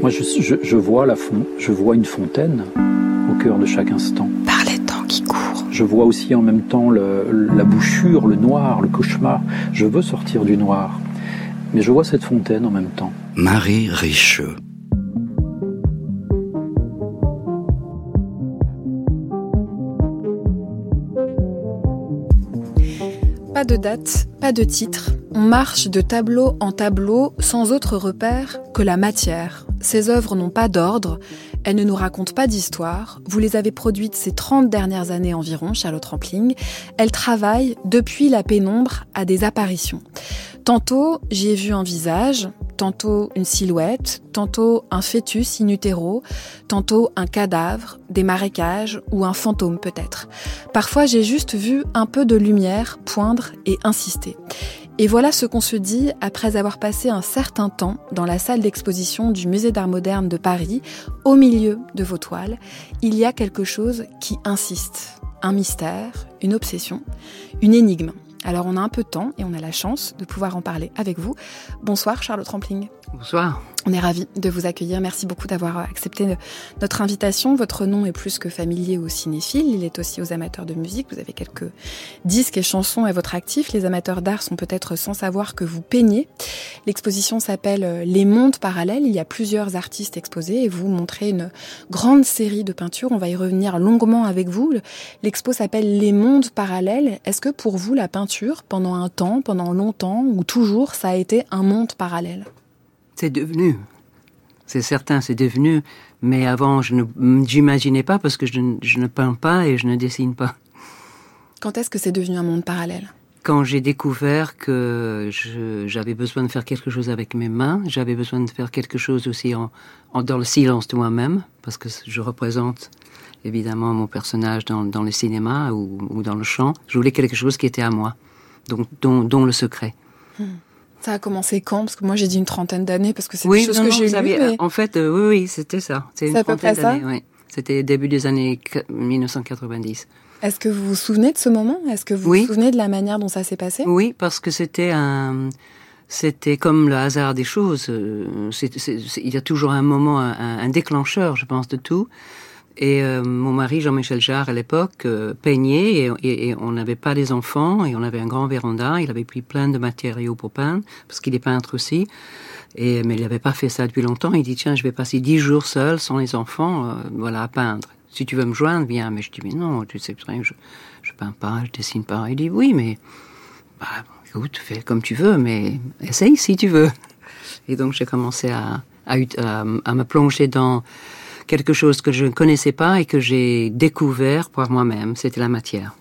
Moi, je, je, vois la fond, je vois une fontaine au cœur de chaque instant. Par les temps qui courent. Je vois aussi en même temps le, la bouchure, le noir, le cauchemar. Je veux sortir du noir. Mais je vois cette fontaine en même temps. Marie Richeux. Pas de date, pas de titre. On marche de tableau en tableau sans autre repère que la matière. Ces œuvres n'ont pas d'ordre, elles ne nous racontent pas d'histoire. Vous les avez produites ces 30 dernières années environ, Charlotte Rampling. Elles travaillent depuis la pénombre à des apparitions. Tantôt, j'y ai vu un visage, tantôt une silhouette, tantôt un fœtus in utero, tantôt un cadavre, des marécages ou un fantôme peut-être. Parfois j'ai juste vu un peu de lumière poindre et insister. Et voilà ce qu'on se dit après avoir passé un certain temps dans la salle d'exposition du Musée d'art moderne de Paris, au milieu de vos toiles. Il y a quelque chose qui insiste, un mystère, une obsession, une énigme. Alors on a un peu de temps et on a la chance de pouvoir en parler avec vous. Bonsoir Charlotte Rampling. Bonsoir. On est ravis de vous accueillir. Merci beaucoup d'avoir accepté notre invitation. Votre nom est plus que familier aux cinéphiles. Il est aussi aux amateurs de musique. Vous avez quelques disques et chansons à votre actif. Les amateurs d'art sont peut-être sans savoir que vous peignez. L'exposition s'appelle Les mondes parallèles. Il y a plusieurs artistes exposés et vous montrez une grande série de peintures. On va y revenir longuement avec vous. L'expo s'appelle Les mondes parallèles. Est-ce que pour vous, la peinture, pendant un temps, pendant longtemps ou toujours, ça a été un monde parallèle? C'est devenu. C'est certain, c'est devenu. Mais avant, je n'imaginais pas parce que je, ne peins pas et je ne dessine pas. Quand est-ce que c'est devenu un monde parallèle? Quand j'ai découvert que j'avais besoin de faire quelque chose avec mes mains, j'avais besoin de faire quelque chose aussi en, dans le silence de moi-même, parce que je représente évidemment mon personnage dans, le cinéma ou, dans le chant. Je voulais quelque chose qui était à moi, donc, dont, le secret. Hmm. Ça a commencé quand? Parce que moi j'ai dit une trentaine d'années parce que c'est oui, des choses que j'ai lues. En fait, euh, oui, oui, c'était ça. C'est à peu près ça? Oui. C'était début des années 1990. Est-ce que vous vous souvenez de ce moment? Est-ce que vous vous souvenez de la manière dont ça s'est passé? Oui, parce que c'était un, c'était comme le hasard des choses. Euh, il y a toujours un moment, un, un déclencheur, je pense, de tout. Et euh, mon mari, Jean-Michel Jarre, à l'époque, euh, peignait et, on n'avait pas des enfants et on avait un grand véranda. Il avait pris plein de matériaux pour peindre, parce qu'il est peintre aussi. Et, mais il n'avait pas fait ça depuis longtemps. Il dit, tiens, je vais passer dix jours seul, sans les enfants, euh, voilà, à peindre. Si tu veux me joindre, viens. Mais je dis, mais non, tu sais je, je peins pas, je dessine pas. Il dit, oui, mais, bah, écoute, fais comme tu veux, mais essaye si tu veux. Et donc, j'ai commencé à, à, à me plonger dans quelque chose que je ne connaissais pas et que j'ai découvert par moi-même. C'était la matière.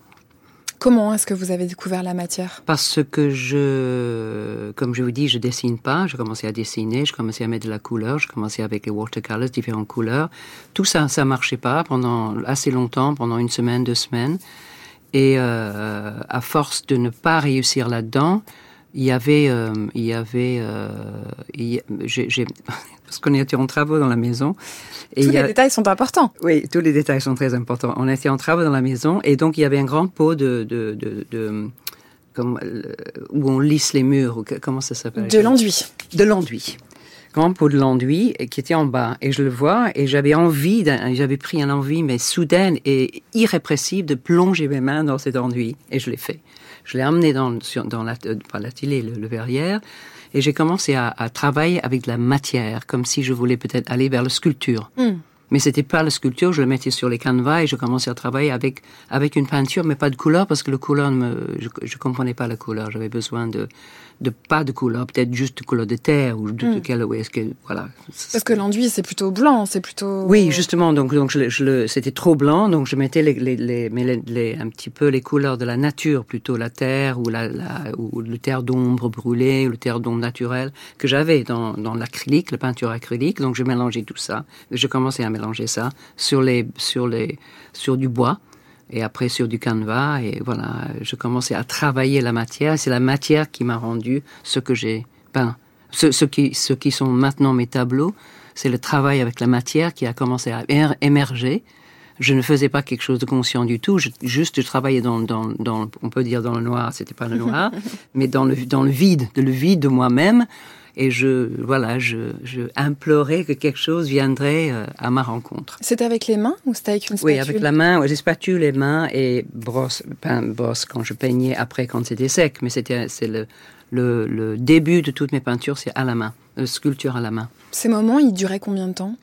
Comment est-ce que vous avez découvert la matière? Parce que je, comme je vous dis, je dessine pas. Je commençais à dessiner, je commençais à mettre de la couleur, je commençais avec les watercolors, différentes couleurs. Tout ça, ça marchait pas pendant assez longtemps, pendant une semaine, deux semaines. Et euh, à force de ne pas réussir là-dedans, il y avait, euh, il y avait, euh, j'ai, parce qu'on était en travaux dans la maison. Et tous les détails sont importants. Oui, tous les détails sont très importants. On était en travaux dans la maison et donc il y avait un grand pot de, de, de, de comme, euh, où on lisse les murs. Comment ça s'appelle? De l'enduit. De l'enduit. Grand pot de l'enduit qui était en bas et je le vois et j'avais envie, j'avais pris un envie mais soudaine et irrépressible de plonger mes mains dans cet enduit et je l'ai fait. Je l'ai amené dans, dans la, la télé, le, le verrière et j'ai commencé à, travailler avec de la matière, comme si je voulais peut-être aller vers la sculpture. Hmm. Mais c'était pas la sculpture, je le mettais sur les canevas et je commençais à travailler avec avec une peinture, mais pas de couleur parce que le couleur, me, je, je comprenais pas la couleur. J'avais besoin de de pas de couleur, peut-être juste de couleur de terre ou de, de quelle, est-ce que voilà. Parce que l'enduit c'est plutôt blanc, c'est plutôt. Oui, justement, donc donc je, je le, c'était trop blanc, donc je mettais les, les, les, les, un petit peu les couleurs de la nature, plutôt la terre ou la, la ou le terre d'ombre brûlée ou le terre d'ombre naturelle que j'avais dans dans l'acrylique, la peinture acrylique. Donc je mélangeais tout ça, je commençais à mélanger ça sur les sur les sur du bois et après sur du canevas. Et voilà, je commençais à travailler la matière. C'est la matière qui m'a rendu ce que j'ai peint. Ce, ce, qui, ce qui sont maintenant mes tableaux, c'est le travail avec la matière qui a commencé à émerger. Je ne faisais pas quelque chose de conscient du tout. Je, juste, je travaillais dans, dans, dans, on peut dire dans le noir, c'était pas le noir, mais dans le, dans le vide, de le vide de moi-même. Et je voilà, je, je implorais que quelque chose viendrait euh, à ma rencontre. C'est avec les mains ou c'était avec une spatule Oui, avec la main, ouais, j'ai spatule les mains et brosse, pein, brosse quand je peignais après quand c'était sec, mais c'était c'est le, le, le début de toutes mes peintures, c'est à la main, la sculpture à la main. Ces moments, ils duraient combien de temps?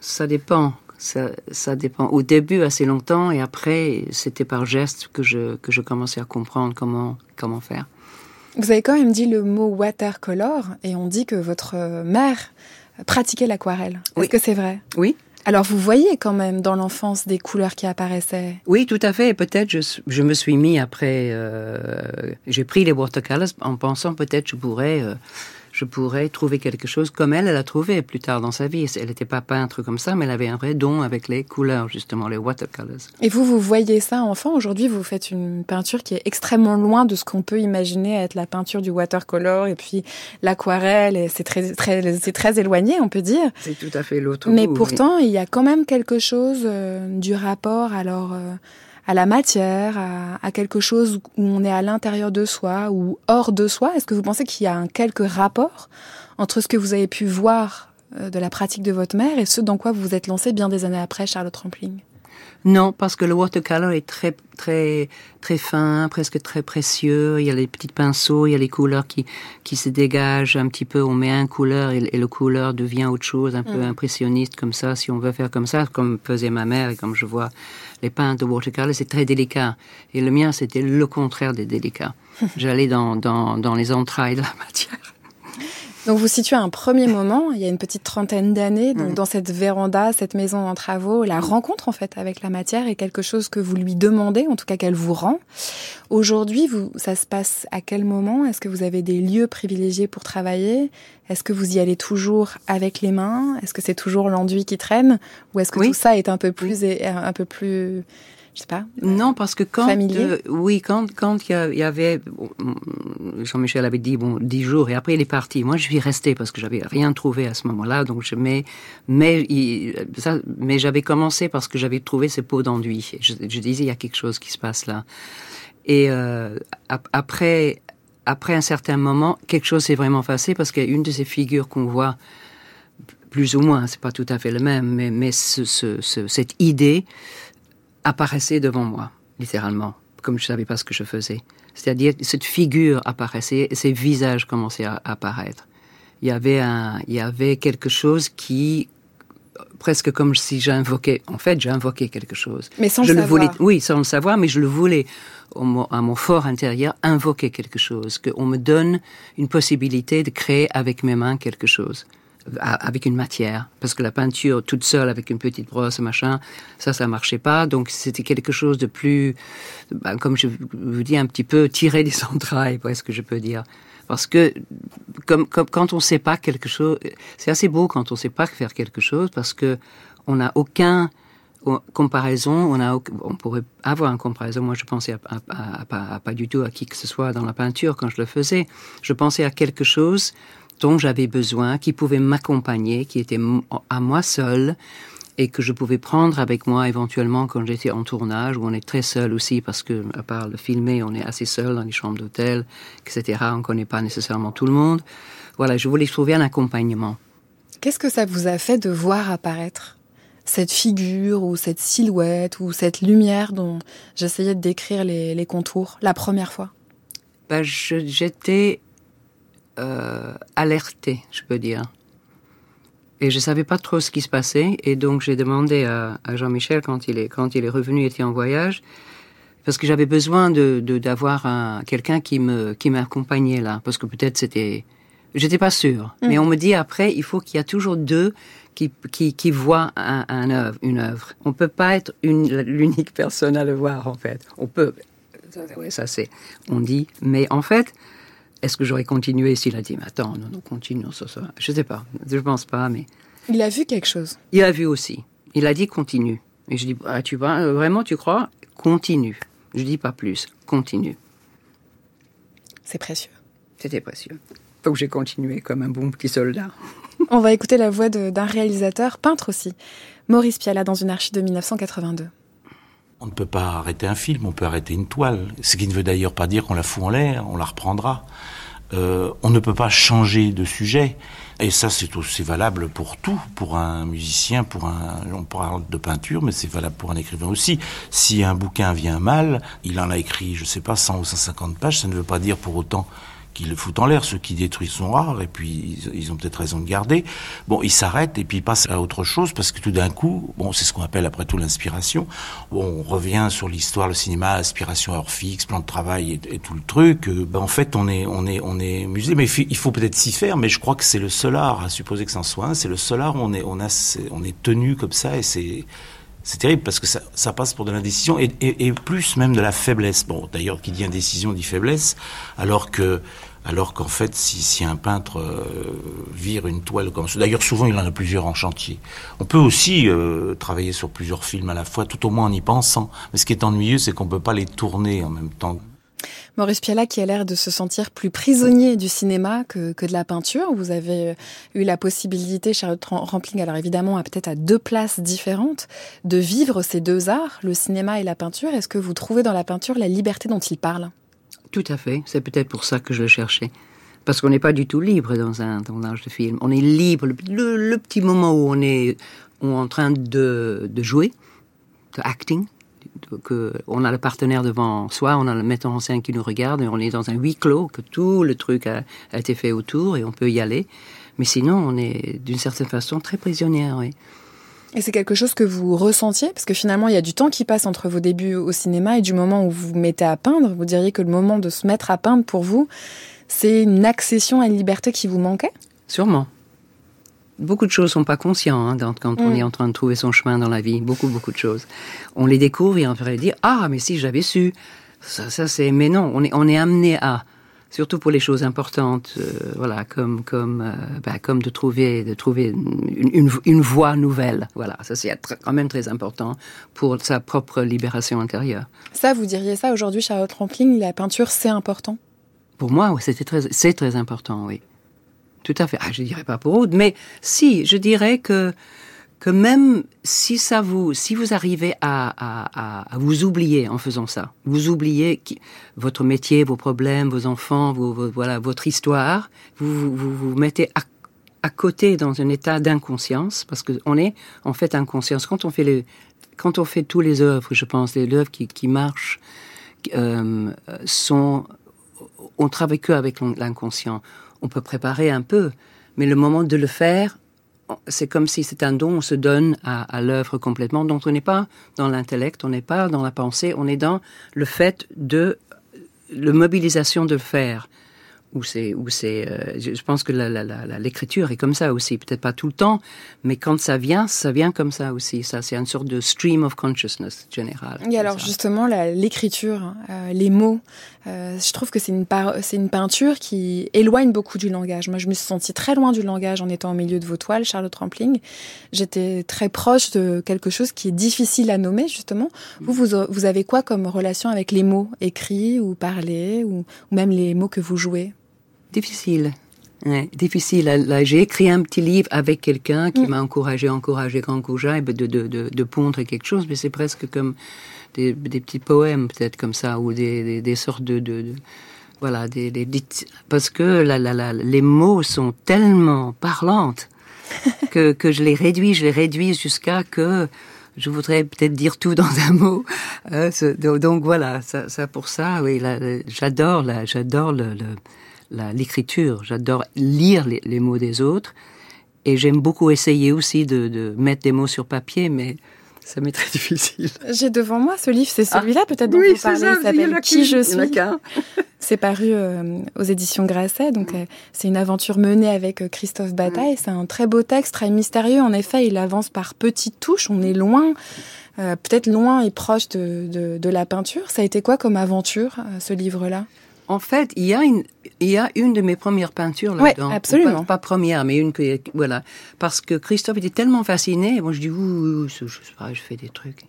Ça dépend. Ça, ça, dépend. Au début, assez longtemps, et après, c'était par geste que je, que je commençais à comprendre comment, comment faire. Vous avez quand même dit le mot watercolor, et on dit que votre mère pratiquait l'aquarelle. Est-ce que c'est vrai? Oui. Alors vous voyez quand même dans l'enfance des couleurs qui apparaissaient? Oui, tout à fait. Peut-être je, je me suis mis après, euh, j'ai pris les watercolors en pensant peut-être je pourrais euh, je pourrais trouver quelque chose comme elle, elle a trouvé plus tard dans sa vie. Elle n'était pas peintre comme ça, mais elle avait un vrai don avec les couleurs, justement, les watercolors. Et vous, vous voyez ça enfant? Aujourd'hui, vous faites une peinture qui est extrêmement loin de ce qu'on peut imaginer être la peinture du watercolor et puis l'aquarelle. Et c'est très, très, c'est très éloigné, on peut dire. C'est tout à fait l'autre. Mais pourtant, il y a quand même quelque chose euh, du rapport, alors. Euh, à la matière, à, quelque chose où on est à l'intérieur de soi ou hors de soi. Est-ce que vous pensez qu'il y a un quelque rapport entre ce que vous avez pu voir euh, de la pratique de votre mère et ce dans quoi vous vous êtes lancé bien des années après, Charlotte Rampling? Non, parce que le watercolor est très très très fin, presque très précieux. Il y a les petits pinceaux, il y a les couleurs qui qui se dégagent un petit peu. On met un couleur et, le couleur devient autre chose, un peu mm. impressionniste comme ça. Si on veut faire comme ça, comme faisait ma mère et comme je vois les peintres de watercolor, c'est très délicat. Et le mien, c'était le contraire des délicats. J'allais dans, dans dans les entrailles de la matière. Donc vous situez un premier moment, il y a une petite trentaine d'années, donc dans cette véranda, cette maison en travaux, la rencontre en fait avec la matière est quelque chose que vous lui demandez, en tout cas qu'elle vous rend. Aujourd'hui, vous, ça se passe à quel moment? Est-ce que vous avez des lieux privilégiés pour travailler? Est-ce que vous y allez toujours avec les mains? Est-ce que c'est toujours l'enduit qui traîne? Ou est-ce que tout ça est un peu plus, un peu plus je sais pas. Non, parce que quand, euh, oui, quand quand il y, avait, Jean-Michel avait dit bon dix jours et après il est parti. Moi, je suis resté parce que j'avais rien trouvé à ce moment-là. Donc je mais mais ça, mais j'avais commencé parce que j'avais trouvé ces pots d'enduit. Je, je, disais il y a quelque chose qui se passe là. Et euh, après après un certain moment, quelque chose s'est vraiment passé parce qu'il y a une de ces figures qu'on voit plus ou moins, c'est pas tout à fait le même, mais mais ce, ce, cette idée apparaissait devant moi, littéralement, comme je ne savais pas ce que je faisais. C'est-à-dire, cette figure apparaissait, et ces visages commençaient à apparaître. Il y avait un, il y avait quelque chose qui, presque comme si j'invoquais, en fait, j'invoquais quelque chose. Mais sans je le savoir. Voulais, oui, sans le savoir, mais je le voulais, à mon fort intérieur, invoquer quelque chose, qu'on me donne une possibilité de créer avec mes mains quelque chose avec une matière, parce que la peinture toute seule avec une petite brosse, machin, ça, ça marchait pas. Donc c'était quelque chose de plus, ben, comme je vous dis, un petit peu tiré des entrailles, ce que je peux dire. Parce que comme, comme quand on sait pas quelque chose, c'est assez beau quand on sait pas faire quelque chose, parce que on n'a aucun comparaison, on a, on pourrait avoir une comparaison. Moi, je pensais à, pas du tout à qui que ce soit dans la peinture quand je le faisais. Je pensais à quelque chose dont j'avais besoin, qui pouvait m'accompagner, qui était à moi seul et que je pouvais prendre avec moi éventuellement quand j'étais en tournage où on est très seul aussi parce que à part le filmer on est assez seul dans les chambres d'hôtel etc on connaît pas nécessairement tout le monde. Voilà je voulais trouver un accompagnement. Qu'est-ce que ça vous a fait de voir apparaître cette figure ou cette silhouette ou cette lumière dont j'essayais de décrire les, les contours la première fois? Ben, j'étais euh, alerté, je peux dire. Et je savais pas trop ce qui se passait, et donc j'ai demandé à, Jean-Michel quand il est quand il est revenu, il était en voyage, parce que j'avais besoin de d'avoir un quelqu'un qui me qui m'accompagnait là, parce que peut-être c'était J'étais pas sûre, mm. mais on me dit après, il faut qu'il y a toujours deux qui, qui, qui voient un, un œuvre, une œuvre. On peut pas être l'unique personne à le voir, en fait. On peut, oui, ça c'est, on dit, mais en fait, est-ce que j'aurais continué s'il a dit, mais attends, non, non, continue, ça, ça. Je sais pas, je pense pas, mais. Il a vu quelque chose. Il a vu aussi. Il a dit continue. Et je dis, ah, tu vois, euh, vraiment, tu crois? Continue. Je dis pas plus, continue. C'est précieux. C'était précieux. Donc j'ai continué comme un bon petit soldat. On va écouter la voix d'un réalisateur, peintre aussi, Maurice Piala, dans une archive de 1982. On ne peut pas arrêter un film, on peut arrêter une toile. Ce qui ne veut d'ailleurs pas dire qu'on la fout en l'air, on la reprendra. euh, on ne peut pas changer de sujet. Et ça, c'est aussi valable pour tout, pour un musicien, pour un, on parle de peinture, mais c'est valable pour un écrivain aussi. Si un bouquin vient mal, il en a écrit, je sais pas, 100 ou 150 pages, ça ne veut pas dire pour autant qu'ils le foutent en l'air. Ceux qui détruisent sont rares, et puis ils, ont peut-être raison de garder. Bon, ils s'arrêtent et puis ils passent à autre chose parce que tout d'un coup, bon, c'est ce qu'on appelle après tout l'inspiration. On revient sur l'histoire, le cinéma, aspiration heure fixe, plan de travail et, tout le truc. Euh, ben, en fait, on est, on est, on est musée, mais il faut peut-être s'y faire. Mais je crois que c'est le seul art, à supposer que c'en soit un, c'est le seul art où on est, on a, on est tenu comme ça et c'est c'est terrible parce que ça, ça, passe pour de l'indécision et, et, et, plus même de la faiblesse. Bon, d'ailleurs, qui dit indécision dit faiblesse, alors que, alors qu'en fait, si, si, un peintre euh, vire une toile comme ça, d'ailleurs souvent il en a plusieurs en chantier. On peut aussi euh, travailler sur plusieurs films à la fois, tout au moins en y pensant. Mais ce qui est ennuyeux, c'est qu'on peut pas les tourner en même temps. Maurice Piala qui a l'air de se sentir plus prisonnier du cinéma que, de la peinture. Vous avez euh, eu la possibilité, Charlotte Rampling, alors évidemment à peut-être à deux places différentes, de vivre ces deux arts, le cinéma et la peinture. Est-ce que vous trouvez dans la peinture la liberté dont il parle? Tout à fait. C'est peut-être pour ça que je le cherchais. Parce qu'on n'est pas du tout libre dans un tournage de film. On est libre le, petit moment où on est, on est en train de, de jouer, de acting, que on a le partenaire devant soi, on a le metteur en scène qui nous regarde, et on est dans un huis clos, que tout le truc a, a été fait autour et on peut y aller. Mais sinon, on est d'une certaine façon très prisonnière, oui. Et c'est quelque chose que vous ressentiez? Parce que finalement, il y a du temps qui passe entre vos débuts au cinéma et du moment où vous vous mettez à peindre. Vous diriez que le moment de se mettre à peindre pour vous, c'est une accession à une liberté qui vous manquait? Sûrement beaucoup de choses sont pas conscients hein, quand on mm. est en train de trouver son chemin dans la vie. Beaucoup, beaucoup de choses. On les découvre et on pourrait dire ah mais si j'avais su. Ça, ça c'est mais non. On est on est amené à surtout pour les choses importantes, euh, voilà, comme comme euh, bah, comme de trouver de trouver une, une, une voie nouvelle, voilà, ça c'est quand même très important pour sa propre libération intérieure. Ça, vous diriez ça aujourd'hui, Charlotte Rampling, la peinture c'est important? Pour moi, c'était très c'est très important, oui. Tout à fait. Ah, je dirais pas pour autre, mais si, je dirais que que même si ça vous, si vous arrivez à, à, vous oublier en faisant ça, vous oubliez votre métier, vos problèmes, vos enfants, votre histoire, vous vous, mettez à, à, côté dans un état d'inconscience, parce que on est en fait inconscience quand on fait les, quand on fait tous les œuvres, je pense, les œuvres qui, qui marchent, euh, sont, on travaille que avec l'inconscient on peut préparer un peu, mais le moment de le faire, c'est comme si c'est un don, on se donne à, à l'œuvre complètement. Donc on n'est pas dans l'intellect, on n'est pas dans la pensée, on est dans le fait de la mobilisation de le faire où c'est où c'est euh, je pense que l'écriture est comme ça aussi peut-être pas tout le temps mais quand ça vient ça vient comme ça aussi ça c'est une sorte de stream of consciousness général et alors ça. justement l'écriture euh, les mots euh, je trouve que c'est une c'est une peinture qui éloigne beaucoup du langage moi je me suis sentie très loin du langage en étant au milieu de vos toiles Charlotte Rampling j'étais très proche de quelque chose qui est difficile à nommer justement vous vous, vous avez quoi comme relation avec les mots écrits ou parlés ou, ou même les mots que vous jouez? Difficile. Ouais, difficile. J'ai écrit un petit livre avec quelqu'un qui mm. m'a encouragé, encouragé, encouragé de, de, de, de pondre quelque chose, mais c'est presque comme des, des petits poèmes, peut-être comme ça, ou des, des, des sortes de, de, de voilà, des, parce que la, la, la, les mots sont tellement parlantes que, que je les réduis, je les réduis jusqu'à que je voudrais peut-être dire tout dans un mot. Euh, donc voilà, ça, ça pour ça, oui, j'adore, j'adore le, le l'écriture. J'adore lire les, les, mots des autres. Et j'aime beaucoup essayer aussi de, de, mettre des mots sur papier, mais ça m'est très difficile. J'ai devant moi ce livre, c'est celui-là ah, peut-être dont oui, vous parlez. Il s'appelle Qui je suis. C'est paru euh, aux éditions Grasset, donc euh, c'est une aventure menée avec euh, Christophe Bataille. C'est un très beau texte, très mystérieux. En effet, il avance par petites touches. On est loin, peut-être loin et proche de, de, de, la peinture. Ça a été quoi comme aventure, ce livre-là? En fait, il y a une, il y a une de mes premières peintures là-dedans. Oui, absolument. Pas, pas, première, mais une que, voilà. Parce que Christophe était tellement fasciné. Moi, je dis, ouh, je fais des trucs.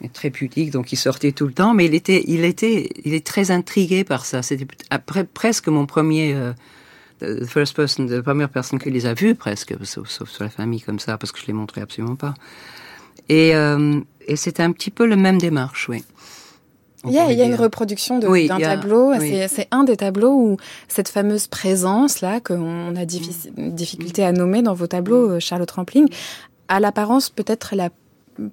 Mais très pudique, donc il sortait tout le temps. Mais il était, il était, il est très intrigué par ça. C'était après presque mon premier, euh, the first person, la première personne qui les a vus presque, sauf, sauf sur la famille comme ça, parce que je les montrais absolument pas. Et, euh, et c'était un petit peu le même démarche, oui. Il y, a, il y a une reproduction d'un tableau. C'est un des tableaux où cette fameuse présence là qu'on a difficulté à nommer dans vos tableaux, euh, Charlotte Rampling, a l'apparence peut-être la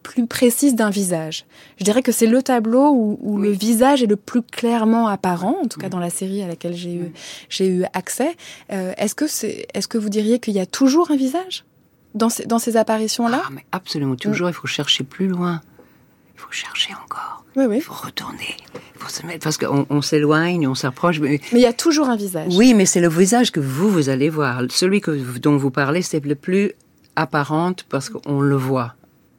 plus précise d'un visage. Je dirais que c'est le tableau où, le visage est le plus clairement apparent, en tout cas dans la série à laquelle j'ai eu, j'ai eu accès. Euh, est-ce que c'est, est-ce que vous diriez qu'il y a toujours un visage dans ces, dans ces apparitions-là? Ah, mais Absolument toujours. Il faut chercher plus loin. Il faut chercher encore. Oui, oui. Il faut retourner. Il faut se mettre parce qu'on on, s'éloigne, on s'approche. Mais... mais il y a toujours un visage. Oui, mais c'est le visage que vous vous allez voir. Celui que dont vous parlez, c'est le plus apparente parce qu'on le voit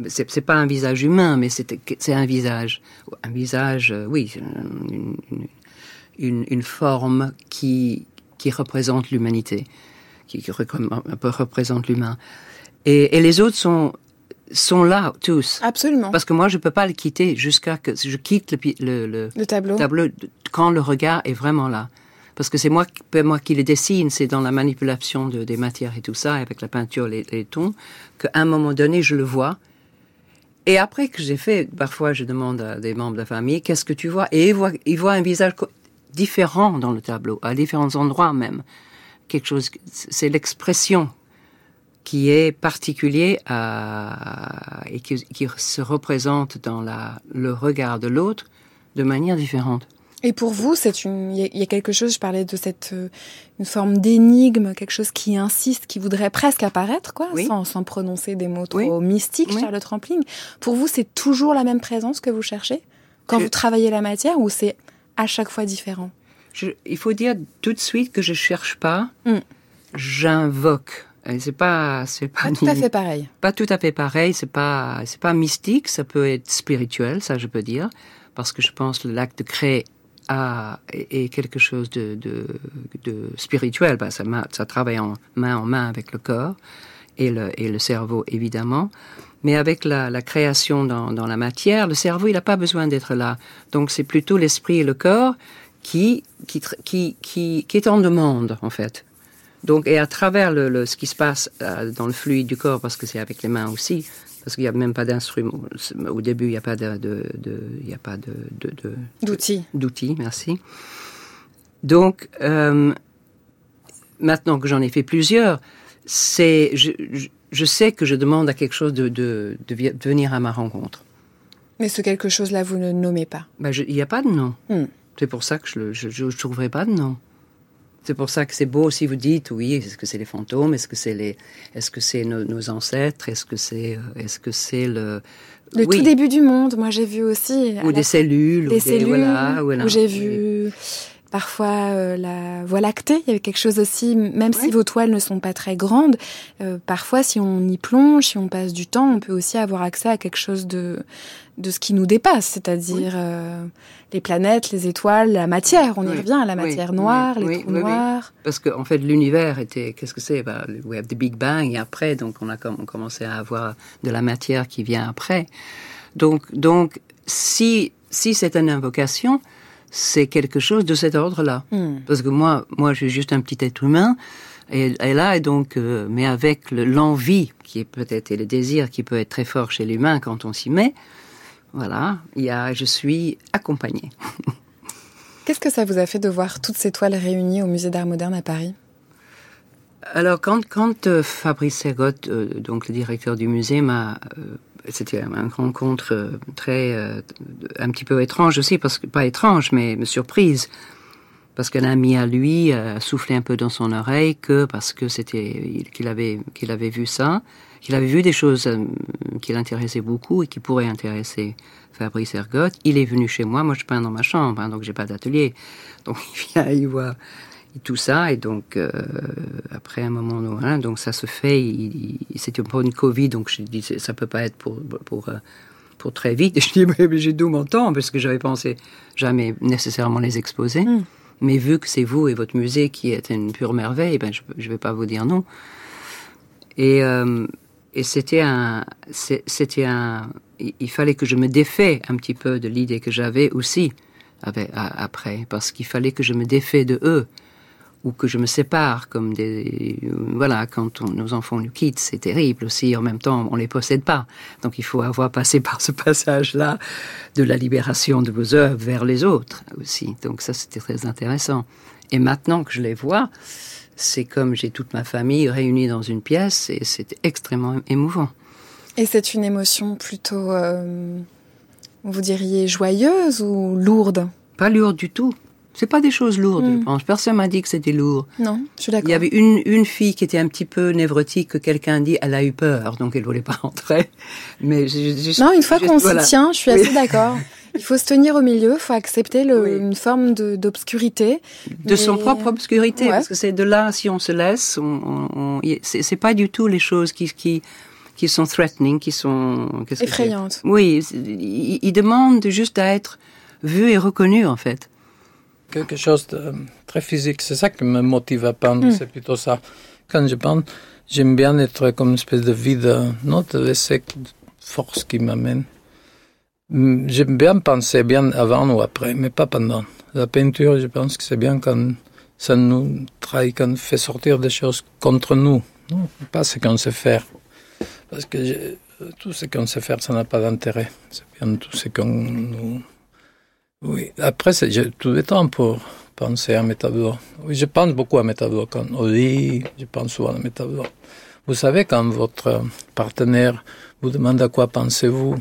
c'est pas un visage humain, mais c'est un visage, un visage, euh, oui, une, une, une, forme qui qui représente l'humanité, qui, qui, un peu représente l'humain. Et, et, les autres sont sont là tous. Absolument. Parce que moi, je peux pas le quitter jusqu'à que je quitte le, le, le, tableau. tableau quand le regard est vraiment là. Parce que c'est moi, moi qui le dessine, c'est dans la manipulation de, des matières et tout ça, avec la peinture, les, les tons, qu'à un moment donné, je le vois et après que j'ai fait, parfois je demande à des membres de la famille, qu'est-ce que tu vois? Et ils voient, ils voient un visage différent dans le tableau, à différents endroits même. Quelque chose, c'est l'expression qui est particulier à, et qui, qui, se représente dans la, le regard de l'autre de manière différente. Et pour vous, c'est une, il y, a quelque chose. Je parlais de cette euh, une forme d'énigme, quelque chose qui insiste, qui voudrait presque apparaître, quoi, sans, sans, prononcer des mots trop mystiques, Charlotte Rampling. Pour vous, c'est toujours la même présence que vous cherchez quand vous travaillez la matière, ou c'est à chaque fois différent? Je, Il faut dire tout de suite que je cherche pas, hmm. j'invoque. C'est pas, c'est pas, pas tout à fait pareil. Pas tout à fait pareil. C'est pas, c'est pas mystique. Ça peut être spirituel, ça je peux dire, parce que je pense que l'acte de créer a, est, quelque chose de, de, de spirituel. Ben, ça, ça travaille en main en main avec le corps et le, et le cerveau, évidemment. Mais avec la, la création dans, dans, la matière, le cerveau, il n'a pas besoin d'être là. Donc c'est plutôt l'esprit et le corps qui, qui, qui, qui, qui est en demande, en fait. Donc, et à travers le, le, ce qui se passe euh, dans le fluide du corps, parce que c'est avec les mains aussi, parce qu'il n'y a même pas d'instrument. Au début, il n'y a pas de, de, de il a pas de, d'outils. D'outils, merci. Donc, euh, maintenant que j'en ai fait plusieurs, c'est, je, je, sais que je demande à quelque chose de, de, de, venir à ma rencontre. Mais ce quelque chose-là, vous ne nommez pas. Ben, il n'y a pas de nom. Hmm. C'est pour ça que je ne trouverai pas de nom. C'est pour ça que c'est beau si vous dites oui, est-ce que c'est les fantômes, est-ce que c'est les, est-ce que c'est nos, ancêtres, est-ce que c'est, euh, est-ce que c'est le le tout début du monde. Moi, j'ai vu aussi ou des cellules, des, cellules, voilà, où j'ai vu parfois euh, la Voie lactée. Il y avait quelque chose aussi, même si vos toiles ne sont pas très grandes, euh, parfois si on y plonge, si on passe du temps, on peut aussi avoir accès à quelque chose de de ce qui nous dépasse, c'est-à-dire euh, les planètes, les étoiles, la matière. On y revient à la matière noire, les trous noirs. Parce qu'en en fait, l'univers était, qu'est-ce que c'est? Bah, We have the Big Bang et après, donc on a on commencé à avoir de la matière qui vient après. Donc, donc si si c'est une invocation, c'est quelque chose de cet ordre-là. Hmm. Parce que moi, moi, je suis juste un petit être humain. Et, et là, et donc, euh, mais avec l'envie qui est peut-être et le désir qui peut être très fort chez l'humain quand on s'y met, voilà, il y a, je suis accompagnée. Qu'est-ce que ça vous a fait de voir toutes ces toiles réunies au Musée d'Art Moderne à Paris? Alors, quand, quand euh, Fabrice Sergot, euh, donc le directeur du musée, m'a c'était une rencontre euh, très, euh, un petit peu étrange aussi, parce que, pas étrange, mais surprise. Parce qu'un ami à lui a soufflé un peu dans son oreille que, parce que c'était, qu'il avait, qu'il avait vu ça, qu'il avait vu des choses euh, qui l'intéressaient beaucoup et qui pourraient intéresser Fabrice Ergot. Il est venu chez moi, moi je peins dans ma chambre, hein, donc j'ai pas d'atelier. Donc il vient, il voit, tout ça. Et donc, euh, après un moment, hein, donc ça se fait. C'était pour une Covid, donc je dis ça peut pas être pour pour euh, pour très vite. Et je dis mais, j'ai d'où mon temps parce que j'avais pensé jamais nécessairement les exposer. Hmm. Mais vu que c'est vous et votre musée qui est une pure merveille, ben je je vais pas vous dire non. Et euh, et c'était un c'était un il fallait que je me défais un petit peu de l'idée que j'avais aussi après parce qu'il fallait que je me défais de eux ou que je me sépare, comme des voilà, quand nos enfants nous quittent, c'est terrible aussi. En même temps, on les possède pas, donc il faut avoir passé par ce passage-là de la libération de vos œuvres vers les autres aussi. Donc ça, c'était très intéressant. Et maintenant que je les vois, c'est comme j'ai toute ma famille réunie dans une pièce et c'est extrêmement émouvant. Et c'est une émotion plutôt, euh, vous diriez, joyeuse ou lourde? Pas lourde du tout. C'est pas des choses lourdes, je hmm. pense. Personne m'a dit que c'était lourd. Non, je suis d'accord. Il y avait une, une fille qui était un petit peu névrotique, que quelqu'un dit, elle a eu peur, donc elle voulait pas rentrer. Mais non, une fois qu'on s'y tient, je suis assez d'accord. Il faut se tenir au milieu, il faut accepter le, une forme d'obscurité. De, son propre obscurité, parce que c'est de là, si on se laisse, on, on, c'est pas du tout les choses qui, qui, qui sont threatening, qui sont... Effrayantes. Oui, ils il demandent juste à être vus et reconnus, en fait quelque chose de très physique. C'est ça qui me motive à peindre, hmm. c'est plutôt ça. Quand je peins, j'aime bien être comme une espèce de vide, non, de laisser force qui m'amène. Hmm, j'aime bien penser bien avant ou après, mais pas pendant. La peinture, je pense que c'est bien quand ça nous trahit, quand on fait sortir des choses contre nous, non, pas ce qu'on sait faire. Parce que tout ce qu'on sait faire, ça n'a pas d'intérêt. C'est bien tout ce qu'on nous oui, après, j'ai tout le temps pour penser à mes tableaux. Oui, je pense beaucoup à mes tableaux. Quand on lit, je pense souvent à mes tableaux. Vous savez, quand votre partenaire vous demande à quoi pensez-vous,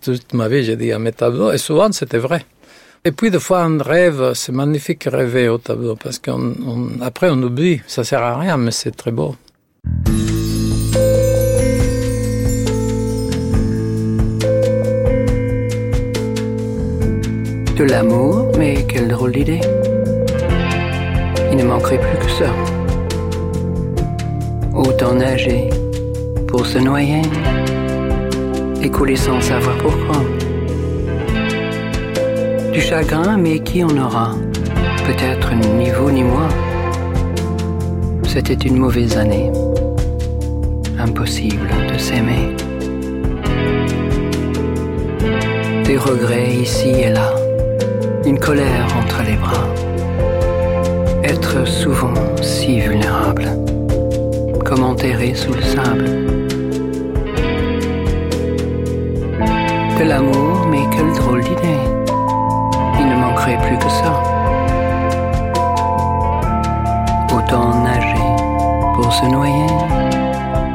toute ma vie, j'ai dit à mes tableaux, et souvent c'était vrai. Et puis, des fois, on rêve, c'est magnifique rêver au tableau, parce qu'après, on, on oublie, ça sert à rien, mais c'est très beau. De l'amour, mais quelle drôle d'idée. Il ne manquerait plus que ça. Autant nager pour se noyer et couler sans savoir pourquoi. Du chagrin, mais qui en aura? Peut-être ni vous ni moi. C'était une mauvaise année. Impossible de s'aimer. Des regrets ici et là une colère entre les bras. Être souvent si vulnérable, comme enterré sous le sable. De l'amour, mais quelle drôle d'idée. Il ne manquerait plus que ça. Autant nager pour se noyer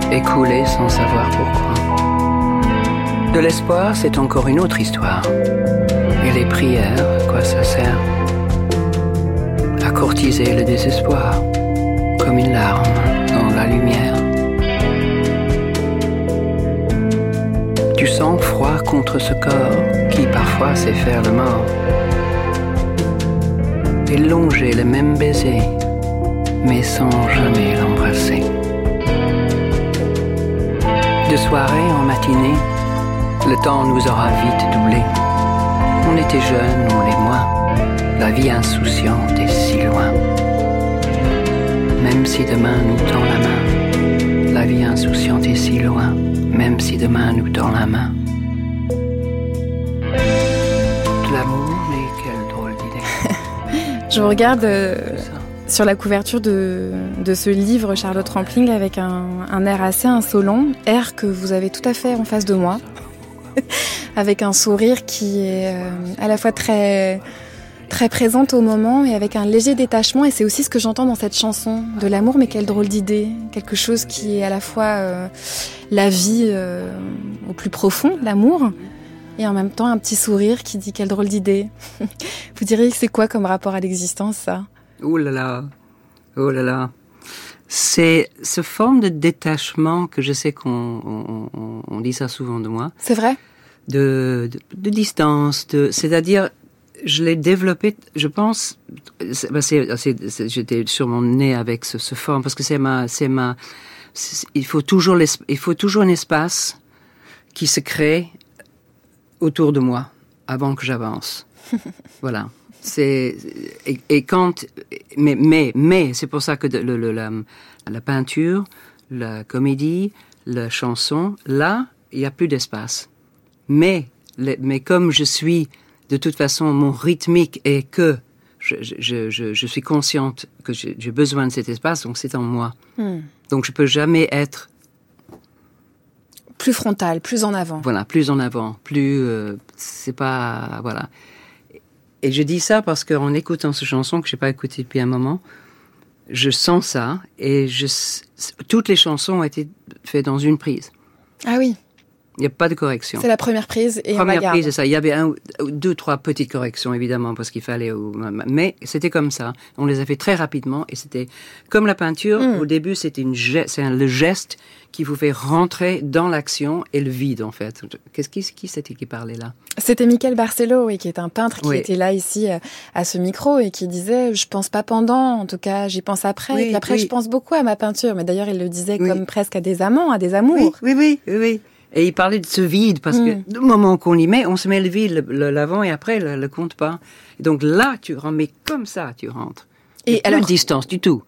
et couler sans savoir pourquoi. De l'espoir, c'est encore une autre histoire. Et les prières, quoi ça sert À courtiser le désespoir, comme une larme dans la lumière. Du sang froid contre ce corps qui parfois sait faire le mort. Et longer le même baiser, mais sans jamais l'embrasser. De soirée en matinée, le temps nous aura vite doublé. On était jeunes, on les moins. La vie insouciante est si loin. Même si demain nous tend la main. La vie insouciante est si loin. Même si demain nous tend la main. De l'amour, mais quelle drôle d'idée. Je regarde euh, sur la couverture de, de, ce livre Charlotte Rampling avec un, un air assez insolent, air que vous avez tout à fait en face de moi. Avec un sourire qui est euh, à la fois très très présente au moment et avec un léger détachement. Et c'est aussi ce que j'entends dans cette chanson de l'amour mais quelle drôle d'idée. Quelque chose qui est à la fois euh, la vie euh, au plus profond l'amour et en même temps un petit sourire qui dit quelle drôle d'idée. Vous diriez que c'est quoi comme rapport à l'existence ça? Oh là là. Oh là là. C'est ce forme de détachement que je sais qu'on on, dit ça souvent de moi. C'est vrai? De, de, distance, de, c'est-à-dire je l'ai développé, je pense, bah, j'étais sûrement né avec ce, ce forme parce que c'est ma, c'est ma, il faut toujours il faut toujours un espace qui se crée autour de moi avant que j'avance. voilà. C'est et, quand mais mais mais c'est pour ça que le, le, la, la, peinture, la comédie, la chanson, là il y a plus d'espace. Mais mais comme je suis de toute façon mon rythmique est que Je, je, je, je suis consciente que j'ai besoin de cet espace, donc c'est en moi. Hmm. Donc je peux jamais être Plus frontal, plus en avant. voilà, plus en avant, plus euh, c'est pas voilà. Et je dis ça parce qu'en écoutant cette chanson que j'ai pas écoutée depuis un moment, je sens ça et je toutes les chansons ont été faites dans une prise. Ah oui, Il n'y a pas de correction. c'est la première prise et on la Première prise, c'est ça. Il y avait un, deux, trois petites corrections, évidemment, parce qu'il fallait. Mais c'était comme ça. On les a fait très rapidement et c'était comme la peinture. Mm. Au début, c'était une c'est un- le geste qui vous fait rentrer dans l'action et le vide, en fait. Qu'est-ce qui, qui c'était qui parlait là? C'était Michael Barcelo, oui, qui est un peintre qui Oui. était là ici euh, à ce micro et qui disait je pense pas pendant, en tout cas j'y pense après. Oui, et puis après oui. je pense beaucoup à ma peinture. Mais d'ailleurs il le disait comme presque à des amants, à des amours. oui, oui, oui, oui. Et il parlait de ce vide parce Mm. que du moment qu'on y met, on se met le vide, l'avant et après le, le compte pas. Et donc là, tu rentres, mais comme ça, tu rentres. Et plus alors de distance du tout.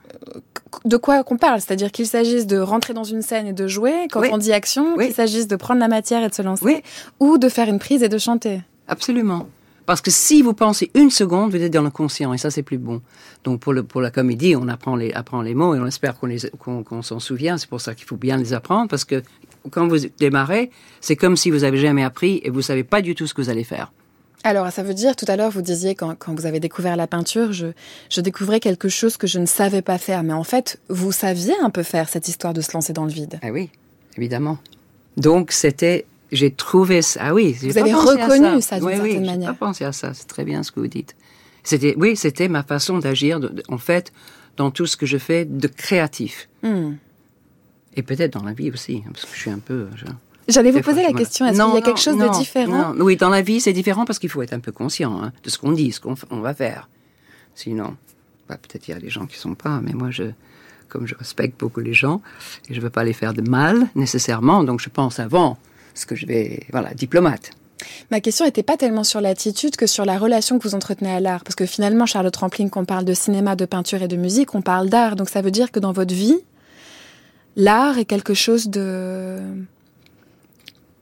de quoi qu'on parle? C'est-à-dire qu'il s'agisse de rentrer dans une scène et de jouer quand Oui. on dit action, Oui. qu'il s'agisse de prendre la matière et de se lancer, Oui. ou de faire une prise et de chanter? Absolument. Parce que si vous pensez une seconde, vous êtes dans le conscient et ça c'est plus bon. Donc pour, le, pour la comédie, on apprend les, apprend les mots et on espère qu'on s'en souvient. C'est pour ça qu'il faut bien les apprendre parce que quand vous démarrez, c'est comme si vous avez jamais appris et vous savez pas du tout ce que vous allez faire. Alors, ça veut dire, tout à l'heure, vous disiez, quand, quand vous avez découvert la peinture, je, je découvrais quelque chose que je ne savais pas faire. Mais en fait, vous saviez un peu faire cette histoire de se lancer dans le vide. Ah oui, évidemment. Donc c'était, j'ai trouvé ça. Ah oui, Vous avez reconnu ça d'une oui, certaine oui, manière. J'ai pas pensé à ça. C'est très bien ce que vous dites. C'était, oui, c'était ma façon d'agir. en fait, dans tout ce que je fais de créatif. Hmm. Et peut-être dans la vie aussi, hein, parce que je suis un peu. je- J'allais vous poser la question, est-ce qu'il y a non, quelque chose non, de différent non. Oui, dans la vie, c'est différent parce qu'il faut être un peu conscient hein, de ce qu'on dit, ce qu'on va faire. Sinon, bah, peut-être il y a des gens qui sont pas, mais moi, je, comme je respecte beaucoup les gens, et je veux pas les faire de mal nécessairement, donc je pense avant ce que je vais, voilà, diplomate. Ma question n'était pas tellement sur l'attitude que sur la relation que vous entretenez à l'art. Parce que finalement, Charlotte Rampling, qu'on parle de cinéma, de peinture et de musique, on parle d'art. Donc ça veut dire que dans votre vie, l'art est quelque chose de...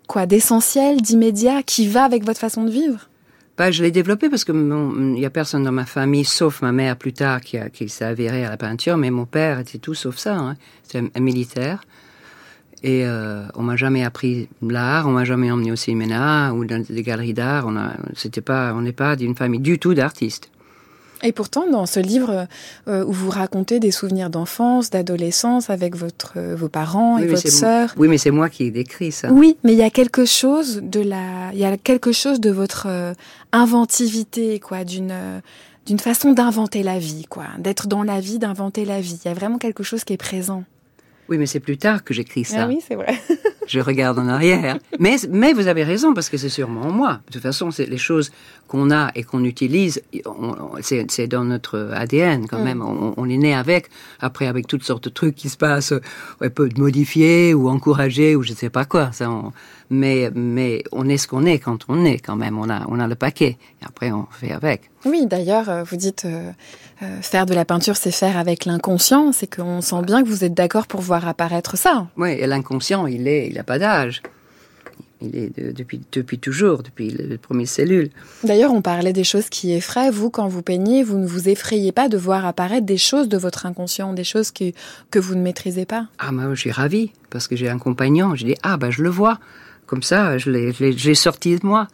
quoi D'essentiel, d'immédiat, qui va avec votre façon de vivre? Bah, je l'ai développé parce que mon- il y a personne dans ma famille, sauf ma mère plus tard, qui, a- qui s'est avérée à la peinture, mais mon père était tout sauf ça. Hein. C'était un, un militaire. Et euh, on m'a jamais appris l'art, on m'a jamais emmené au cinéma ou dans des galeries d'art. On a, c'était pas, on n'est pas d'une famille du tout d'artistes. Et pourtant, dans ce livre euh, où vous racontez des souvenirs d'enfance, d'adolescence avec votre, euh, vos parents et Oui, votre sœur, Oui, mais c'est moi qui ai décrit ça. Oui, mais il y a quelque chose de la, il y a quelque chose de votre euh, inventivité, quoi, d'une d'une façon d'inventer la vie, quoi, d'être dans la vie, d'inventer la vie. Il y a vraiment quelque chose qui est présent. Oui, mais c'est plus tard que j'écris ça. Ah oui, c'est vrai. je regarde en arrière. Mais, mais vous avez raison, parce que c'est sûrement moi. De toute façon, c'est les choses qu'on a et qu'on utilise, c'est dans notre ADN quand Mm. même. On, on est né avec, après avec toutes sortes de trucs qui se passent, on peut modifier ou encourager ou je ne sais pas quoi. Ça, on- mais, mais on est ce qu'on est quand on est quand même. On a, on a le paquet. Et après, on fait avec. Oui, d'ailleurs, euh, vous dites euh, euh, faire de la peinture, c'est faire avec l'inconscient. C'est qu'on sent bien que vous êtes d'accord pour voir apparaître ça. Oui, et l'inconscient, il est, il n'a pas d'âge. Il est de- depuis, depuis toujours, depuis les premières cellules. D'ailleurs, on parlait des choses qui effraient. Vous, quand vous peignez, vous ne vous effrayez pas de voir apparaître des choses de votre inconscient, des choses que, que vous ne maîtrisez pas. Ah, moi, je suis ravie, parce que j'ai un compagnon. Je dis, ah, bah, je le vois. Comme ça, je l'ai, sorti de moi.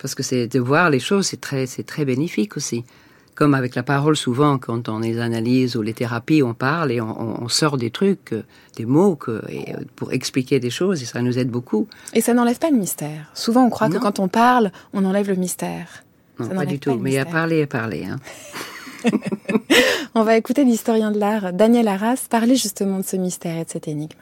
Parce que c'est de voir les choses, c'est très, c'est très bénéfique aussi. Comme avec la parole, souvent, quand on les analyse ou les thérapies, on parle et on, sort des trucs, euh, des mots que, et, euh, pour expliquer des choses, et ça nous aide beaucoup. Et ça n'enlève pas le mystère. Souvent, on croit que quand on parle, on enlève le mystère. Non, Ça pas du pas tout. le Mais il y a mystère. parler et parler. Hein. On va écouter l'historien de l'art, Daniel Arras, parler justement de ce mystère et de cette énigme.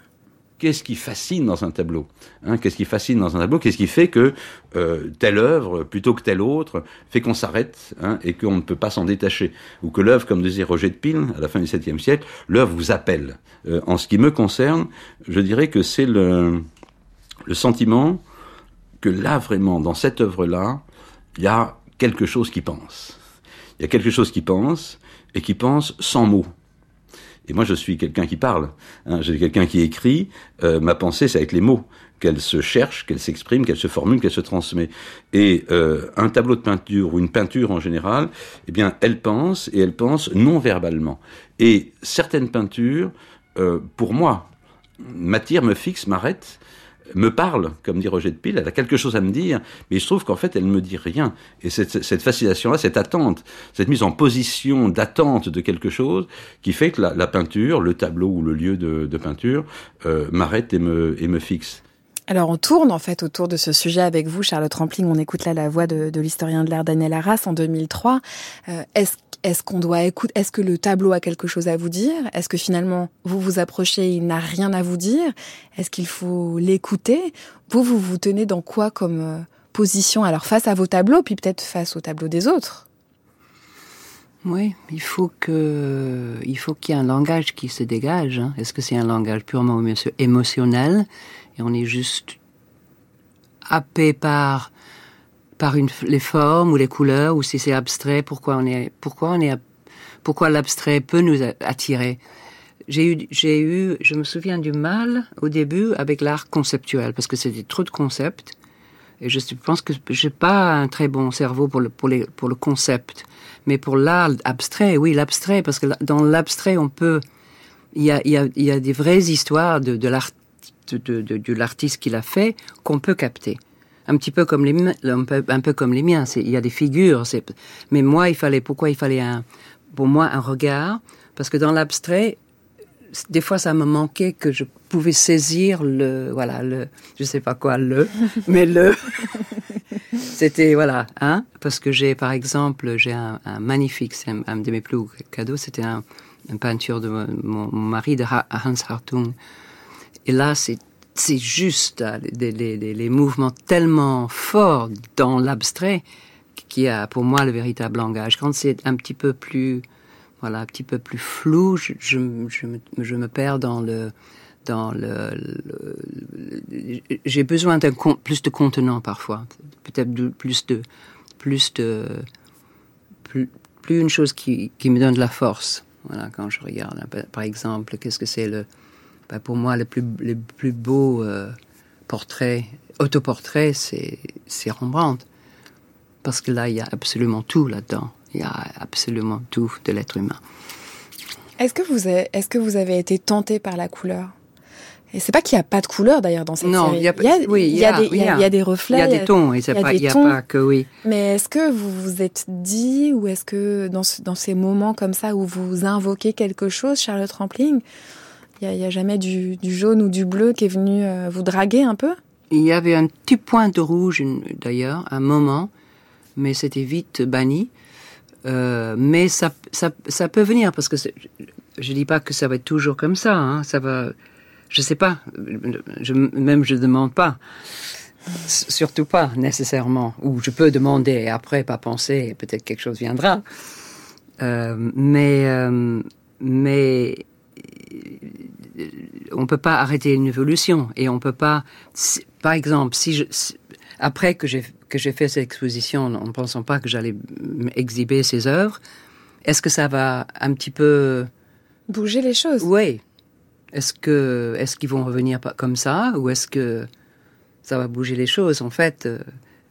Qu'est-ce qui fascine dans un tableau hein Qu'est-ce qui fascine dans un tableau Qu'est-ce qui fait que euh, telle œuvre, plutôt que telle autre, fait qu'on s'arrête hein, et qu'on ne peut pas s'en détacher Ou que l'œuvre, comme disait Roger de Pile, à la fin du XVIIe siècle, l'œuvre vous appelle. Euh, en ce qui me concerne, je dirais que c'est le, le sentiment que là, vraiment, dans cette œuvre-là, il y a quelque chose qui pense. Il y a quelque chose qui pense, et qui pense sans mots. Et moi, je suis quelqu'un qui parle. Hein, j'ai quelqu'un qui écrit. Euh, ma pensée, c'est avec les mots qu'elle se cherche, qu'elle s'exprime, qu'elle se formule, qu'elle se transmet. Et euh, un tableau de peinture ou une peinture en général, eh bien, elle pense et elle pense non verbalement. Et certaines peintures, euh, pour moi, m'attirent, me fixent, m'arrêtent me parle, comme dit Roger de Pile, elle a quelque chose à me dire, mais je trouve qu'en fait, elle ne me dit rien. Et cette, cette fascination-là, cette attente, cette mise en position d'attente de quelque chose, qui fait que la, la, peinture, le tableau ou le lieu de, de peinture, euh, m'arrête et me, et me fixe. Alors on tourne en fait autour de ce sujet avec vous, Charlotte Rampling. On écoute là la voix de, l'historien de l'art Daniel Arras en 2003. Euh, Est-ce est-ce qu'on doit écouter Est-ce que le tableau a quelque chose à vous dire? Est-ce que finalement vous vous approchez, il n'a rien à vous dire? Est-ce qu'il faut l'écouter? Vous, vous vous tenez dans quoi comme euh, position? Alors face à vos tableaux, puis peut-être face aux tableaux des autres oui, il faut que, il faut qu'il y ait un langage qui se dégage. Hein. Est-ce que c'est un langage purement émotionnel? Et on est juste happé par par les formes ou les couleurs ou si c'est abstrait pourquoi on est pourquoi on est pourquoi l'abstrait peut nous attirer. J'ai eu j'ai eu je me souviens du mal au début avec l'art conceptuel parce que c'était trop de concepts. Et je pense que j'ai pas un très bon cerveau pour le pour les pour le concept. Mais pour l'art abstrait oui l'abstrait parce que dans l'abstrait on peut il y a il y a il y a des vraies histoires de de l'art de, de, de, de l'artiste qui l'a fait qu'on peut capter. Un petit peu comme les, un peu, un peu comme les miens. Il y a des figures. Mais moi, il fallait, pourquoi il fallait un, pour moi, un regard? Parce que dans l'abstrait, des fois, ça me manquait que je pouvais saisir le, voilà, le, je sais pas quoi, le, mais le, c'était, voilà, hein, parce que j'ai, par exemple, j'ai un, un, magnifique, c'est un, un, de mes plus cadeaux, c'était un, une peinture de mon, mon mari, de Hans Hartung, et là, c'est c'est juste les, les, mouvements tellement forts dans l'abstrait qui a pour moi le véritable langage. Quand c'est un petit peu plus, voilà, un petit peu plus flou, je, je, me, je me perds dans le, dans le j'ai besoin d'un plus de contenant parfois, peut-être plus de, plus de, plus, plus une chose qui, qui me donne de la force. Voilà, quand je regarde, par exemple, qu'est-ce que c'est le, ben pour moi, le plus, le plus beau euh, portrait, autoportrait, c'est, Rembrandt. Parce que là, il y a absolument tout là-dedans. Il y a absolument tout de l'être humain. Est-ce que vous avez, est-ce que vous avez été tenté par la couleur? Et c'est pas qu'il n'y a pas de couleur d'ailleurs dans cette non, série. Il y a, il y a, oui, il y a, des, il y a, y a des reflets. Il y a des tons, et il n'y a pas que oui. Mais est-ce que vous vous êtes dit, ou est-ce que dans, ce, dans ces moments comme ça où vous invoquez quelque chose, Charlotte Rampling, il n'y a, a, jamais du, jaune ou du bleu qui est venu euh, vous draguer un peu? Il y avait un petit point de rouge d'ailleurs, un moment, mais c'était vite banni. Euh, mais ça, ça, peut venir parce que je dis pas que ça va être toujours comme ça. Hein, ça va, je sais pas. Même je demande pas. Surtout pas nécessairement. Ou je peux demander et après pas penser peut-être quelque chose viendra. Euh, mais mais on peut pas arrêter une évolution et on peut pas. Si, par exemple, si je si, après que j'ai que j'ai fait cette exposition en ne pensant pas que j'allais exhiber ces œuvres, est-ce que ça va un petit peu bouger les choses Oui. Est-ce que est-ce qu'ils vont revenir comme ça ou est-ce que ça va bouger les choses? En fait,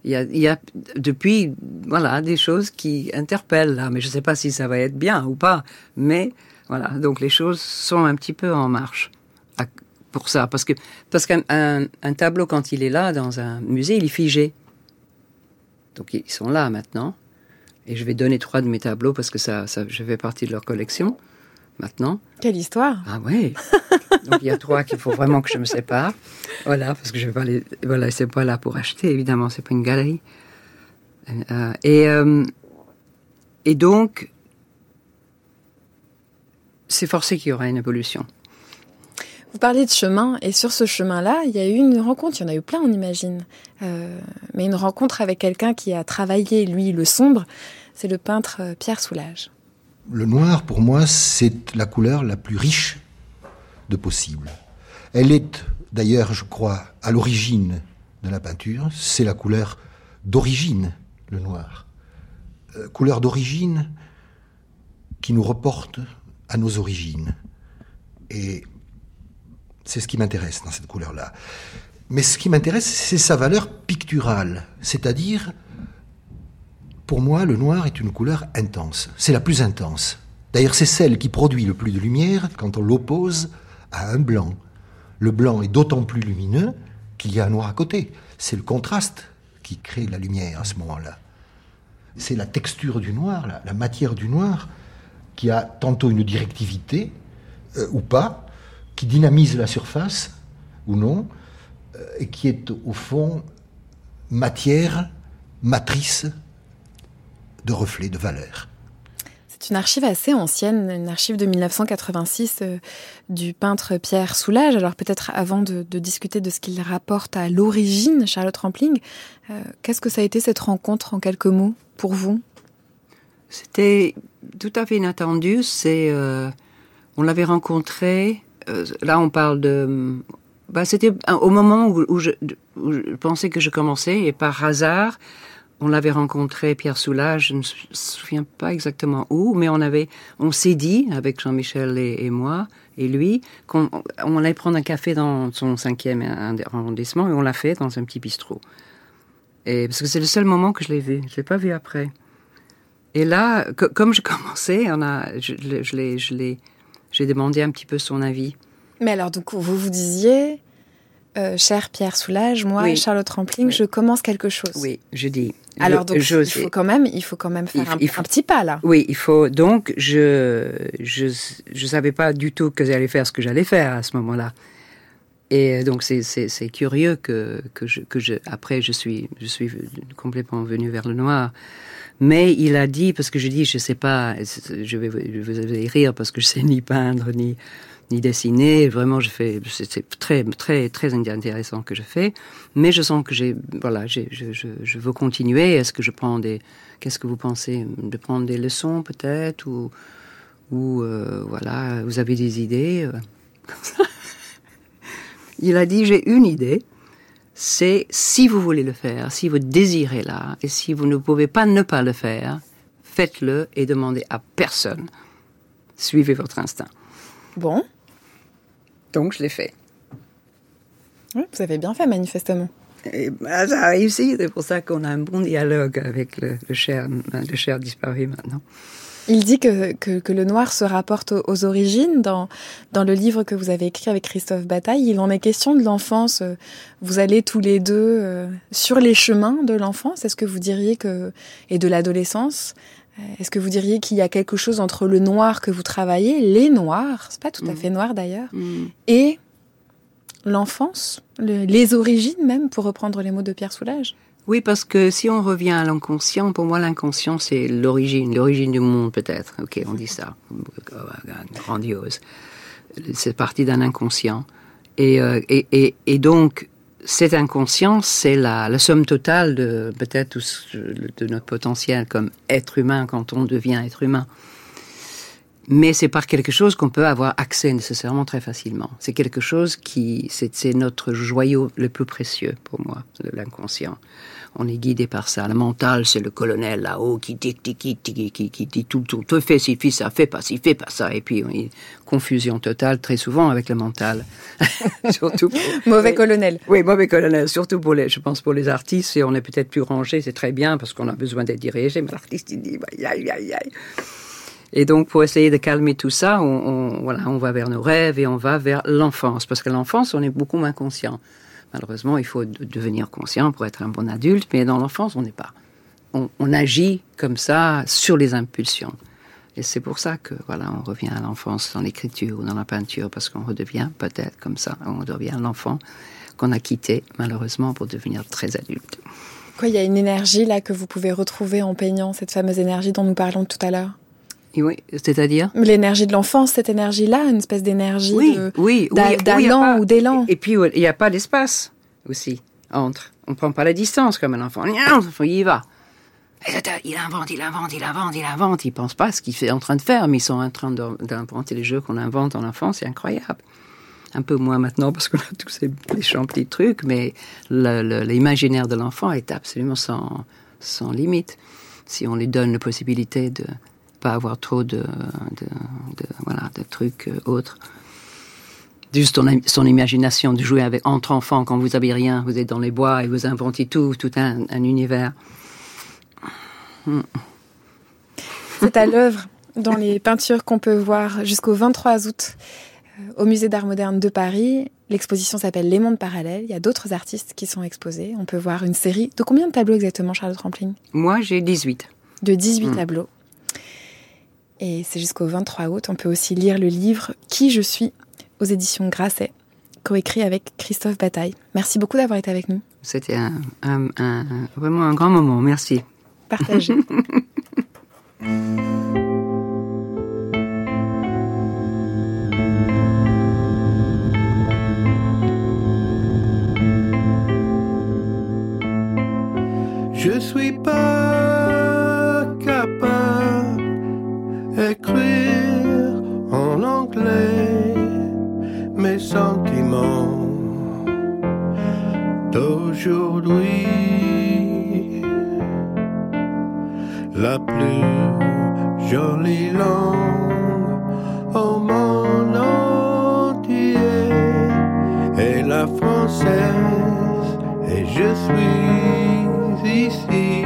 il y a, il y a depuis voilà des choses qui interpellent là, mais je ne sais pas si ça va être bien ou pas. Mais voilà, donc les choses sont un petit peu en marche pour ça, parce que parce qu'un un, un tableau quand il est là dans un musée, il est figé. Donc ils sont là maintenant, et je vais donner trois de mes tableaux parce que ça, ça je fais partie de leur collection maintenant. Quelle histoire Ah oui. Donc il y a trois qu'il faut vraiment que je me sépare. Voilà, parce que je vais pas les. Voilà, c'est pas là pour acheter, évidemment, c'est pas une galerie. Euh, et euh, et donc c'est forcé qu'il y aura une évolution. Vous parlez de chemin, et sur ce chemin-là, il y a eu une rencontre, il y en a eu plein, on imagine, euh, mais une rencontre avec quelqu'un qui a travaillé, lui, le sombre, c'est le peintre Pierre Soulages. Le noir, pour moi, c'est la couleur la plus riche de possible. Elle est, d'ailleurs, je crois, à l'origine de la peinture, c'est la couleur d'origine, le noir. Euh, couleur d'origine qui nous reporte à nos origines. Et c'est ce qui m'intéresse dans cette couleur-là. Mais ce qui m'intéresse, c'est sa valeur picturale. C'est-à-dire, pour moi, le noir est une couleur intense. C'est la plus intense. D'ailleurs, c'est celle qui produit le plus de lumière quand on l'oppose à un blanc. Le blanc est d'autant plus lumineux qu'il y a un noir à côté. C'est le contraste qui crée la lumière à ce moment-là. C'est la texture du noir, la, matière du noir, qui a tantôt une directivité euh, ou pas, qui dynamise la surface ou non, euh, et qui est au fond matière, matrice de reflet, de valeur. C'est une archive assez ancienne, une archive de 1986 euh, du peintre Pierre Soulages. Alors peut-être avant de, discuter de ce qu'il rapporte à l'origine, Charlotte Rampling, euh, qu'est-ce que ça a été cette rencontre en quelques mots pour vous? C'était tout à fait inattendu. C'est, on l'avait rencontré. là, on parle de bah, c'était au moment où, je, pensais que je commençais et par hasard, on l'avait rencontré Pierre Soulages, je ne me souviens pas exactement où, mais on avait, on s'est dit avec Jean-Michel et, moi et lui qu'on on allait prendre un café dans son cinquième arrondissement et on l'a fait dans un petit bistrot. Et parce que c'est le seul moment que je l'ai vu, je l'ai pas vu après. Et là, comme je commençais, on a, je, je je j'ai demandé un petit peu son avis. Mais alors, donc, vous vous disiez, euh, cher Pierre Soulage, moi, Charlotte Rampling, je commence quelque chose. Oui, je dis. Alors, donc, il faut quand même, il faut quand même faire un, petit pas là. Oui, il faut. Donc, je, je, je savais pas du tout que j'allais faire ce que j'allais faire à ce moment-là. Et donc, c'est, c'est, curieux que, que je, que je, après, je suis, je suis complètement venu vers le noir. Mais il a dit, parce que je dis, je sais pas, je vais, vous allez rire parce que je sais ni peindre, ni, ni dessiner. Vraiment, je fais, c'est très, très, très intéressant que je fais. Mais je sens que j'ai, voilà, je, je, je, veux continuer. Est-ce que je prends des, qu'est-ce que vous pensez de prendre des leçons peut-être ou, ou euh, voilà, vous avez des idées euh, Il a dit j'ai une idée. C'est si vous voulez le faire, si vous désirez là, et si vous ne pouvez pas ne pas le faire, faites-le et demandez à personne. Suivez votre instinct. Bon. Donc, je l'ai fait. Oui, vous avez bien fait, manifestement. Et bah, ça a réussi. C'est pour ça qu'on a un bon dialogue avec le, cher, le cher disparu maintenant. Il dit que, que, le noir se rapporte aux, origines. Dans, dans le livre que vous avez écrit avec Christophe Bataille, il en est question de l'enfance. Vous allez tous les deux euh, sur les chemins de l'enfance. Est-ce que vous diriez que, et de l'adolescence, euh, est-ce que vous diriez qu'il y a quelque chose entre le noir que vous travaillez, les noirs, c'est pas tout à mm. fait noir d'ailleurs, mm. et l'enfance, les origines même, pour reprendre les mots de Pierre Soulages? Oui, parce que si on revient à l'inconscient, pour moi l'inconscient c'est l'origine, l'origine du monde peut-être. Ok, on dit ça, grandiose. C'est parti d'un inconscient. Et, euh, donc, cette inconscience, c'est la, la, somme totale de peut-être de notre potentiel comme être humain quand on devient être humain. Mais c'est par quelque chose qu'on peut avoir accès nécessairement très facilement. C'est quelque chose qui, c'est notre joyau le plus précieux pour moi, l'inconscient on est guidé par ça. Le mental, c'est le colonel là-haut qui dit, qui, qui, qui, qui, dit tout, tout, tout fait ci, fait ça, fait pas ci, fait pas ça. Et puis, on confusion totale très souvent avec le mental. surtout mauvais colonel. Oui, mauvais colonel. Surtout pour les, je pense pour les artistes, et on est peut-être plus rangé, c'est très bien parce qu'on a besoin d'être dirigé, mais l'artiste, il dit, aïe, aïe, aïe. Et donc, pour essayer de calmer tout ça, on, on, voilà, on va vers nos rêves et on va vers l'enfance. Parce que l'enfance, on est beaucoup moins conscient. Malheureusement, il faut devenir conscient pour être un bon adulte, mais dans l'enfance, on n'est pas. On, agit comme ça sur les impulsions. Et c'est pour ça que voilà, on revient à l'enfance dans l'écriture ou dans la peinture, parce qu'on redevient peut-être comme ça, on redevient l'enfant qu'on a quitté malheureusement pour devenir très adulte. Quoi, il y a une énergie là que vous pouvez retrouver en peignant, cette fameuse énergie dont nous parlons tout à l'heure? Oui, c'est-à-dire L'énergie de l'enfance, cette énergie-là, une espèce d'énergie oui, oui, d'allant ou d'élan. Et puis, il n'y a pas d'espace aussi entre. On ne prend pas la distance comme un enfant. Il y va. Il invente, il invente, il invente, il invente. Il pense pas ce qu'il est en train de faire, mais ils sont en train d'inventer les jeux qu'on invente en enfance. C'est incroyable. Un peu moins maintenant parce qu'on a tous ces méchants petits trucs, mais l'imaginaire de l'enfant est absolument sans, sans limite. Si on lui donne la possibilité de, pas avoir trop de, de, voilà, de trucs euh, autres. juste son, imagination de jouer avec entre enfants quand vous n'avez rien, vous êtes dans les bois et vous inventez tout, tout un, univers. Hmm. C'est à l'œuvre dans les peintures qu'on peut voir jusqu'au 23 août euh, au Musée d'Art moderne de Paris. L'exposition s'appelle Les mondes parallèles. Il y a d'autres artistes qui sont exposés. On peut voir une série. De combien de tableaux exactement, Charlotte Rampling Moi, j'ai 18. De 18 hmm. tableaux. Et c'est jusqu'au 23 août. On peut aussi lire le livre Qui je suis aux éditions Grasset, coécrit avec Christophe Bataille. Merci beaucoup d'avoir été avec nous. C'était vraiment un grand moment. Merci. Partagez. Je suis pas capable d'écrire en anglais mes sentiments d'aujourd'hui. La plus jolie langue au monde entier est la française et je suis ici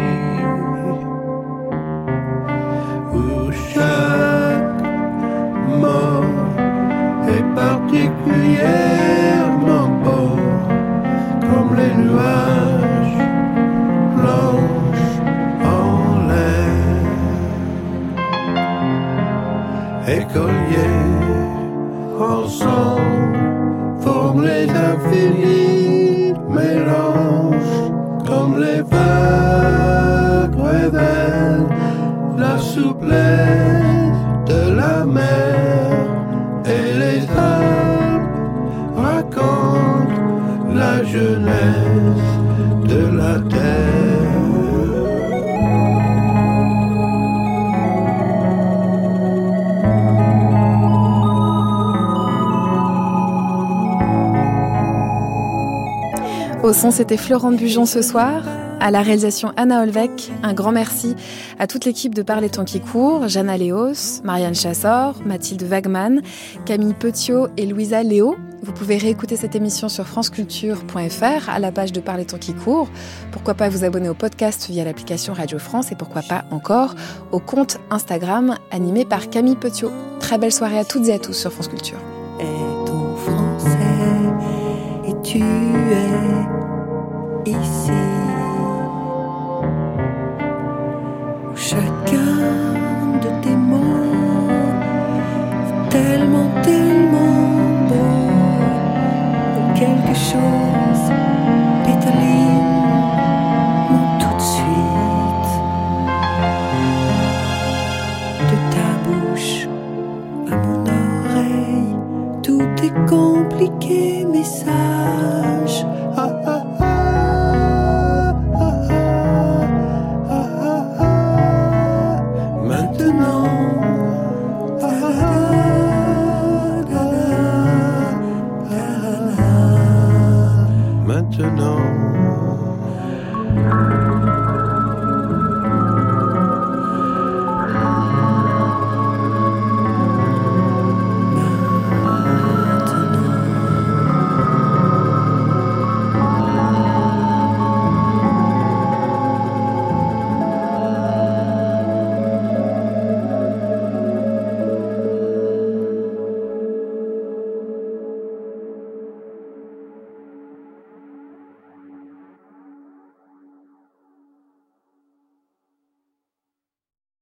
son, c'était Florent Bujon ce soir. À la réalisation Anna Olvec, un grand merci à toute l'équipe de Parler Temps qui court, Jana Léos, Marianne Chassor, Mathilde Wagman, Camille Petiot et Louisa Léo. Vous pouvez réécouter cette émission sur franceculture.fr à la page de Parler Temps qui court. Pourquoi pas vous abonner au podcast via l'application Radio France et pourquoi pas encore au compte Instagram animé par Camille Petiot. Très belle soirée à toutes et à tous sur France Culture. Tu es ici. Chacun de tes mots est tellement, tellement beau. Quelque chose